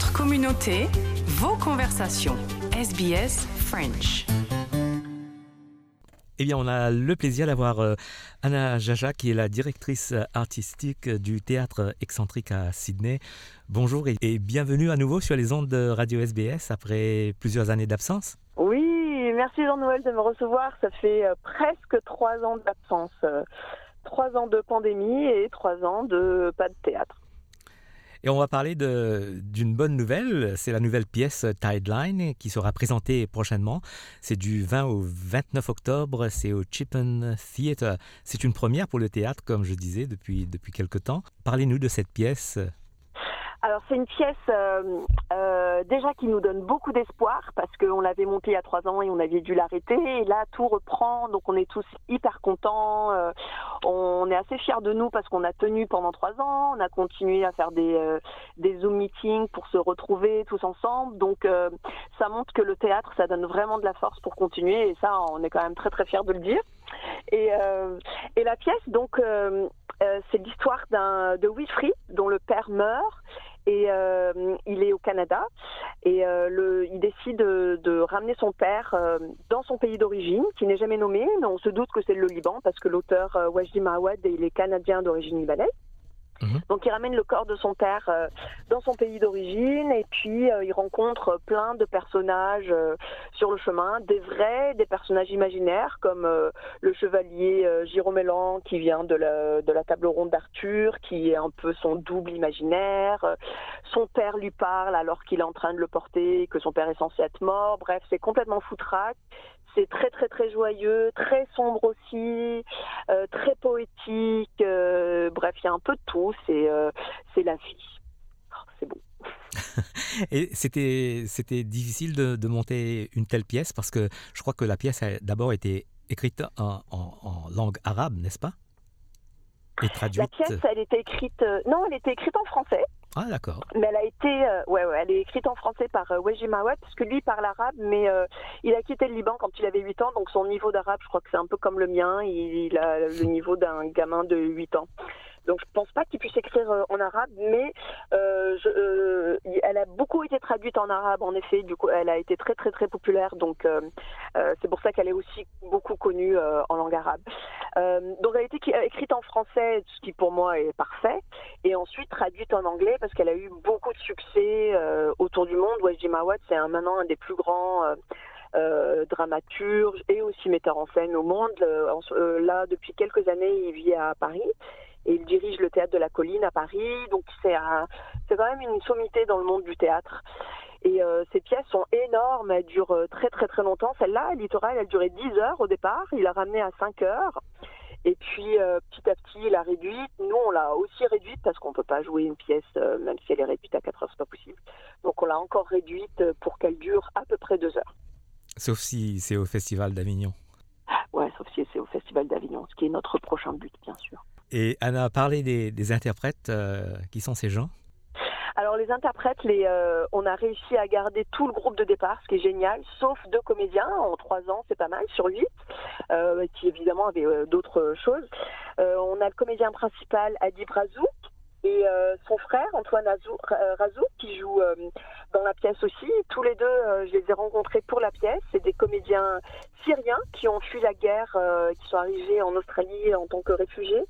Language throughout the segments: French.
Votre communauté, vos conversations. SBS French. Eh bien, on a le plaisir d'avoir euh, Anna Jaja, qui est la directrice artistique du théâtre excentrique à Sydney. Bonjour et, bienvenue à nouveau sur les ondes de Radio SBS après plusieurs années d'absence. Oui, merci Jean-Noël de me recevoir. Ça fait euh, presque trois ans d'absence. Euh, trois ans de pandémie et trois ans de pas de théâtre. Et on va parler d'une bonne nouvelle. C'est la nouvelle pièce Tideline qui sera présentée prochainement. C'est du 20 au 29 octobre. C'est au Chippen Theatre. C'est une première pour le théâtre, comme je disais, depuis, depuis quelque temps. Parlez-nous de cette pièce. Alors c'est une pièce euh, euh, déjà qui nous donne beaucoup d'espoir parce qu'on l'avait montée il y a trois ans et on avait dû l'arrêter et là tout reprend donc on est tous hyper contents. euh, on est assez fiers de nous parce qu'on a tenu pendant trois ans, on a continué à faire des euh, des zoom meetings pour se retrouver tous ensemble donc euh, ça montre que le théâtre ça donne vraiment de la force pour continuer et ça on est quand même très très fiers de le dire. Et euh, et la pièce donc c'est l'histoire d'un de Wilfried dont le père meurt et euh, il est au Canada. Et euh, il décide de, ramener son père euh, dans son pays d'origine qui n'est jamais nommé mais on se doute que c'est le Liban parce que l'auteur Wajdi Mawad il est canadien d'origine libanaise Mhm. donc il ramène le corps de son père euh, dans son pays d'origine et puis euh, il rencontre plein de personnages euh, sur le chemin, des vrais, des personnages imaginaires comme le chevalier Giromélan qui vient de la, de la table ronde d'Arthur, qui est un peu son double imaginaire. Son père lui parle alors qu'il est en train de le porter, que son père est censé être mort. Bref, c'est complètement foutraque. C'est très très très joyeux, très sombre aussi, très poétique. bref, il y a un peu de tout. C'est euh, c'est la vie. Oh, c'est beau. Et c'était c'était difficile de, de monter une telle pièce parce que je crois que la pièce a d'abord été écrite en, en- en langue arabe, n'est-ce pas? Et La traduite. pièce, elle était écrite. euh, non, elle était écrite en français. Ah, d'accord. Mais elle a été, euh, ouais, ouais, elle est écrite en français par euh, parce que lui parle arabe, mais euh, il a quitté le Liban quand il avait 8 ans, donc son niveau d'arabe, je crois que c'est un peu comme le mien, il, il a le niveau d'un gamin de 8 ans. Donc je pense pas qu'il puisse écrire euh, en arabe, mais euh, je, euh, elle a beaucoup été traduite en arabe, en effet. Du coup, elle a été très très très populaire, donc c'est pour ça qu'elle est aussi beaucoup connue en langue arabe. Donc elle a été écrite en français, ce qui pour moi est parfait et ensuite traduite en anglais parce qu'elle a eu beaucoup de succès autour du monde. Wajdi Mawad, c'est maintenant un des plus grands euh, dramaturges et aussi metteur en scène au monde. Euh, là, depuis quelques années, il vit à Paris et il dirige le théâtre de la Colline à Paris. Donc c'est c'est quand même une sommité dans le monde du théâtre. Et euh, ces pièces sont énormes, elles durent euh, très très très longtemps. Celle-là, Littoral, elle durait 10 heures au départ, il a ramené à 5 heures. Et puis euh, petit à petit, il a réduit. Nous, on l'a aussi réduite parce qu'on peut pas jouer une pièce, euh, même si elle est réduite à 4 heures, c'est pas possible. Donc on l'a encore réduite pour qu'elle dure à peu près 2 heures. Sauf si c'est au Festival d'Avignon. Ouais, sauf si c'est au Festival d'Avignon, ce qui est notre prochain but, bien sûr. Et Anna a parlé des, interprètes. euh, qui sont ces gens Alors les interprètes, euh, on a réussi à garder tout le groupe de départ, ce qui est génial, sauf deux comédiens en trois ans, c'est pas mal, sur huit, euh, qui évidemment avaient d'autres choses. On a le comédien principal Adi Brazouk et son frère Antoine Azou- Razouk qui joue dans la pièce aussi. Tous les deux, je les ai rencontrés pour la pièce. C'est des comédiens syriens qui ont fui la guerre, qui sont arrivés en Australie en tant que réfugiés.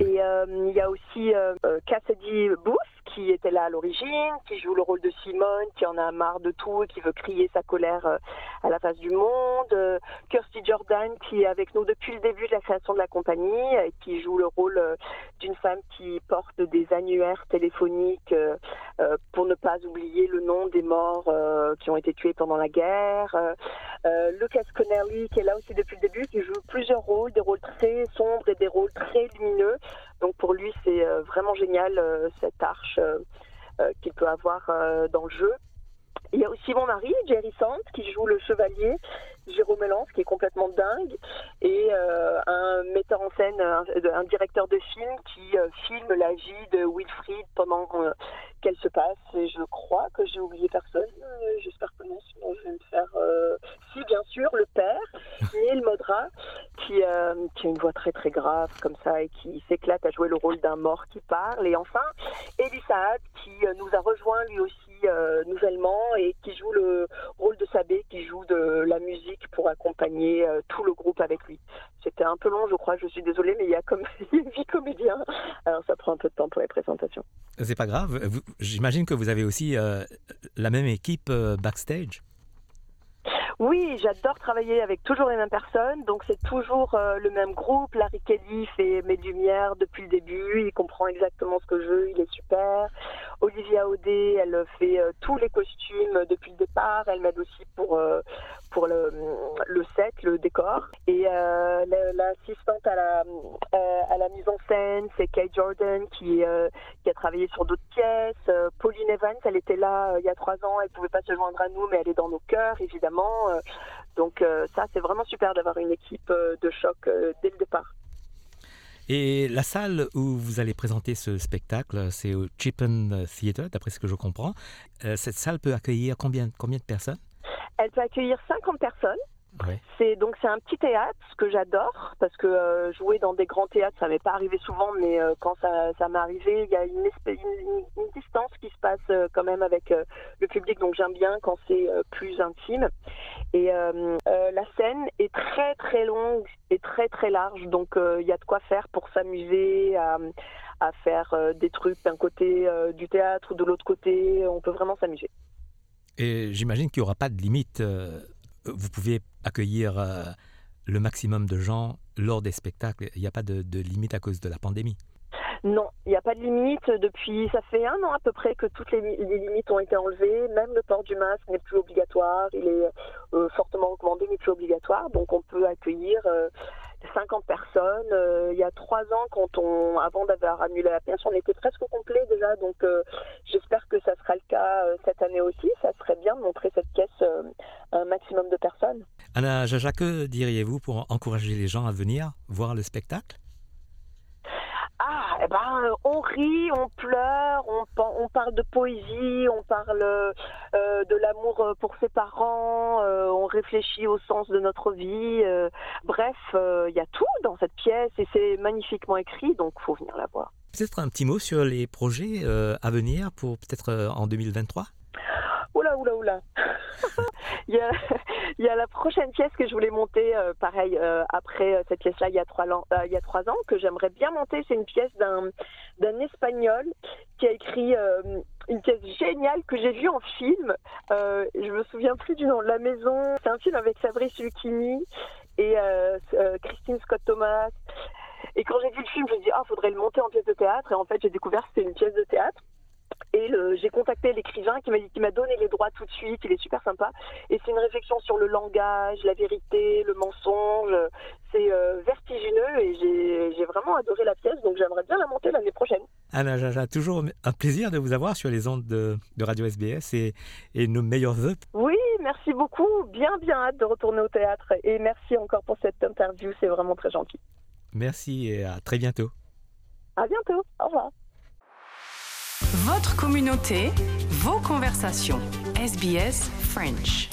Et euh, il y a aussi euh, euh, Cassidy Booth qui était là à l'origine, qui joue le rôle de Simone, qui en a marre de tout et qui veut crier sa colère à la face du monde. Kirsty Jordan qui est avec nous depuis le début de la création de la compagnie, et qui joue le rôle d'une femme qui porte des annuaires téléphoniques pour ne pas oublier le nom des morts qui ont été tués pendant la guerre. Euh, Lucas Connelly qui est là aussi depuis le début, qui joue plusieurs rôles, des rôles très sombres et des rôles très lumineux. Donc pour lui, c'est euh, vraiment génial euh, cette arche qu'il peut avoir dans le jeu. Il y a aussi mon mari, Jerry Sand, qui joue le chevalier, Jérôme Lance, qui est complètement dingue, et un metteur en scène, un, directeur de film qui filme la vie de Wilfried pendant qu'elle se passe. Et je crois que j'ai oublié personne. Euh, J'espère que non, sinon je vais me faire. euh, Si, bien sûr, le père, Neil Modra, qui, euh, qui a une voix très très grave comme ça et qui s'éclate à jouer le rôle d'un mort qui parle. Et enfin, Elie Saad, qui euh, nous a rejoint lui aussi nouvellement et qui joue le rôle de Sabé, qui joue de la musique pour accompagner tout le groupe avec lui. C'était un peu long, je crois, je suis désolée, mais il y a comme huit comédiens, alors ça prend un peu de temps pour les présentations. C'est pas grave, j'imagine que vous avez aussi la même équipe backstage oui, j'adore travailler avec toujours les mêmes personnes. Donc c'est toujours euh, le même groupe. Larry Kelly fait mes lumières depuis le début. Il comprend exactement ce que je veux. Il est super. Olivia Audet, elle fait euh, tous les costumes depuis le départ. Elle m'aide aussi pour euh, pour le, le set, le décor. Et l'assistante à la la mise en scène, c'est Kay Jordan qui qui a travaillé sur d'autres pièces. Pauline Evans, elle était là il y a trois ans. Elle pouvait pas se joindre à nous, mais elle est dans nos cœurs évidemment. Euh, donc euh, ça, c'est vraiment super d'avoir une équipe euh, de choc dès le départ. Et la salle où vous allez présenter ce spectacle, c'est au Chippen Theatre, d'après ce que je comprends. cette salle peut accueillir combien, combien de personnes? Elle peut accueillir 50 personnes. C'est donc c'est un petit théâtre ce que j'adore parce que euh, jouer dans des grands théâtres ça m'est pas arrivé souvent mais euh, quand ça, ça m'est arrivé il y a une, une, distance qui se passe euh, quand même avec le public donc j'aime bien quand c'est plus intime et la scène est très très longue et très très large donc il y a de quoi faire pour s'amuser à, à faire des trucs d'un côté du théâtre ou de l'autre côté on peut vraiment s'amuser. Et j'imagine qu'il n'y aura pas de limite vous pouvez accueillir euh, le maximum de gens lors des spectacles. Il n'y a pas de, limite à cause de la pandémie. Non, il n'y a pas de limite. Depuis, ça fait un an à peu près que toutes les, limites ont été enlevées. Même le port du masque n'est plus obligatoire. Il est euh, fortement recommandé, mais plus obligatoire. Donc on peut accueillir euh, 50 personnes. Euh, il y a trois ans, quand on, avant d'avoir annulé la pièce, on était presque complet déjà. Donc, j'espère que ça sera le cas cette année aussi. Ça serait bien de montrer cette pièce à un maximum de personnes. Anna Jaja, que diriez-vous pour encourager les gens à venir voir le spectacle? Ah, eh ben, on rit, on pleure, on, on parle de poésie, on parle euh, de l'amour pour ses parents, euh, on réfléchit au sens de notre vie. Euh, bref, il y a tout dans cette pièce et c'est magnifiquement écrit, donc faut venir la voir. Peut-être un petit mot sur les projets à venir pour peut-être en 2023 Oula, oula, oula. il, y a, la prochaine pièce que je voulais monter, euh, pareil, euh, après euh, cette pièce-là, il, y a trois ans, il y a trois ans, que j'aimerais bien monter. C'est une pièce d'un, d'un Espagnol qui a écrit une pièce géniale que j'ai vue en film. je me souviens plus du nom. La Maison. C'est un film avec Fabrice Lucchini et Christine Scott Thomas. Et quand j'ai vu le film, je me dis, ah, faudrait le monter en pièce de théâtre. Et en fait, j'ai découvert que c'était une pièce de théâtre. Et j'ai contacté l'écrivain qui m'a qui m'a donné les droits tout de suite. Il est super sympa. Et c'est une réflexion sur le langage, la vérité, le mensonge. C'est euh, vertigineux et j'ai vraiment adoré la pièce. Donc j'aimerais bien la monter l'année prochaine. Anna Jaja, toujours un plaisir de vous avoir sur les ondes de, de Radio SBS et, et nos meilleurs voeux. Oui, merci beaucoup. Bien, bien hâte de retourner au théâtre. Et merci encore pour cette interview. C'est vraiment très gentil. Merci et à très bientôt. À bientôt. Au revoir. Votre communauté, vos conversations. SBS French.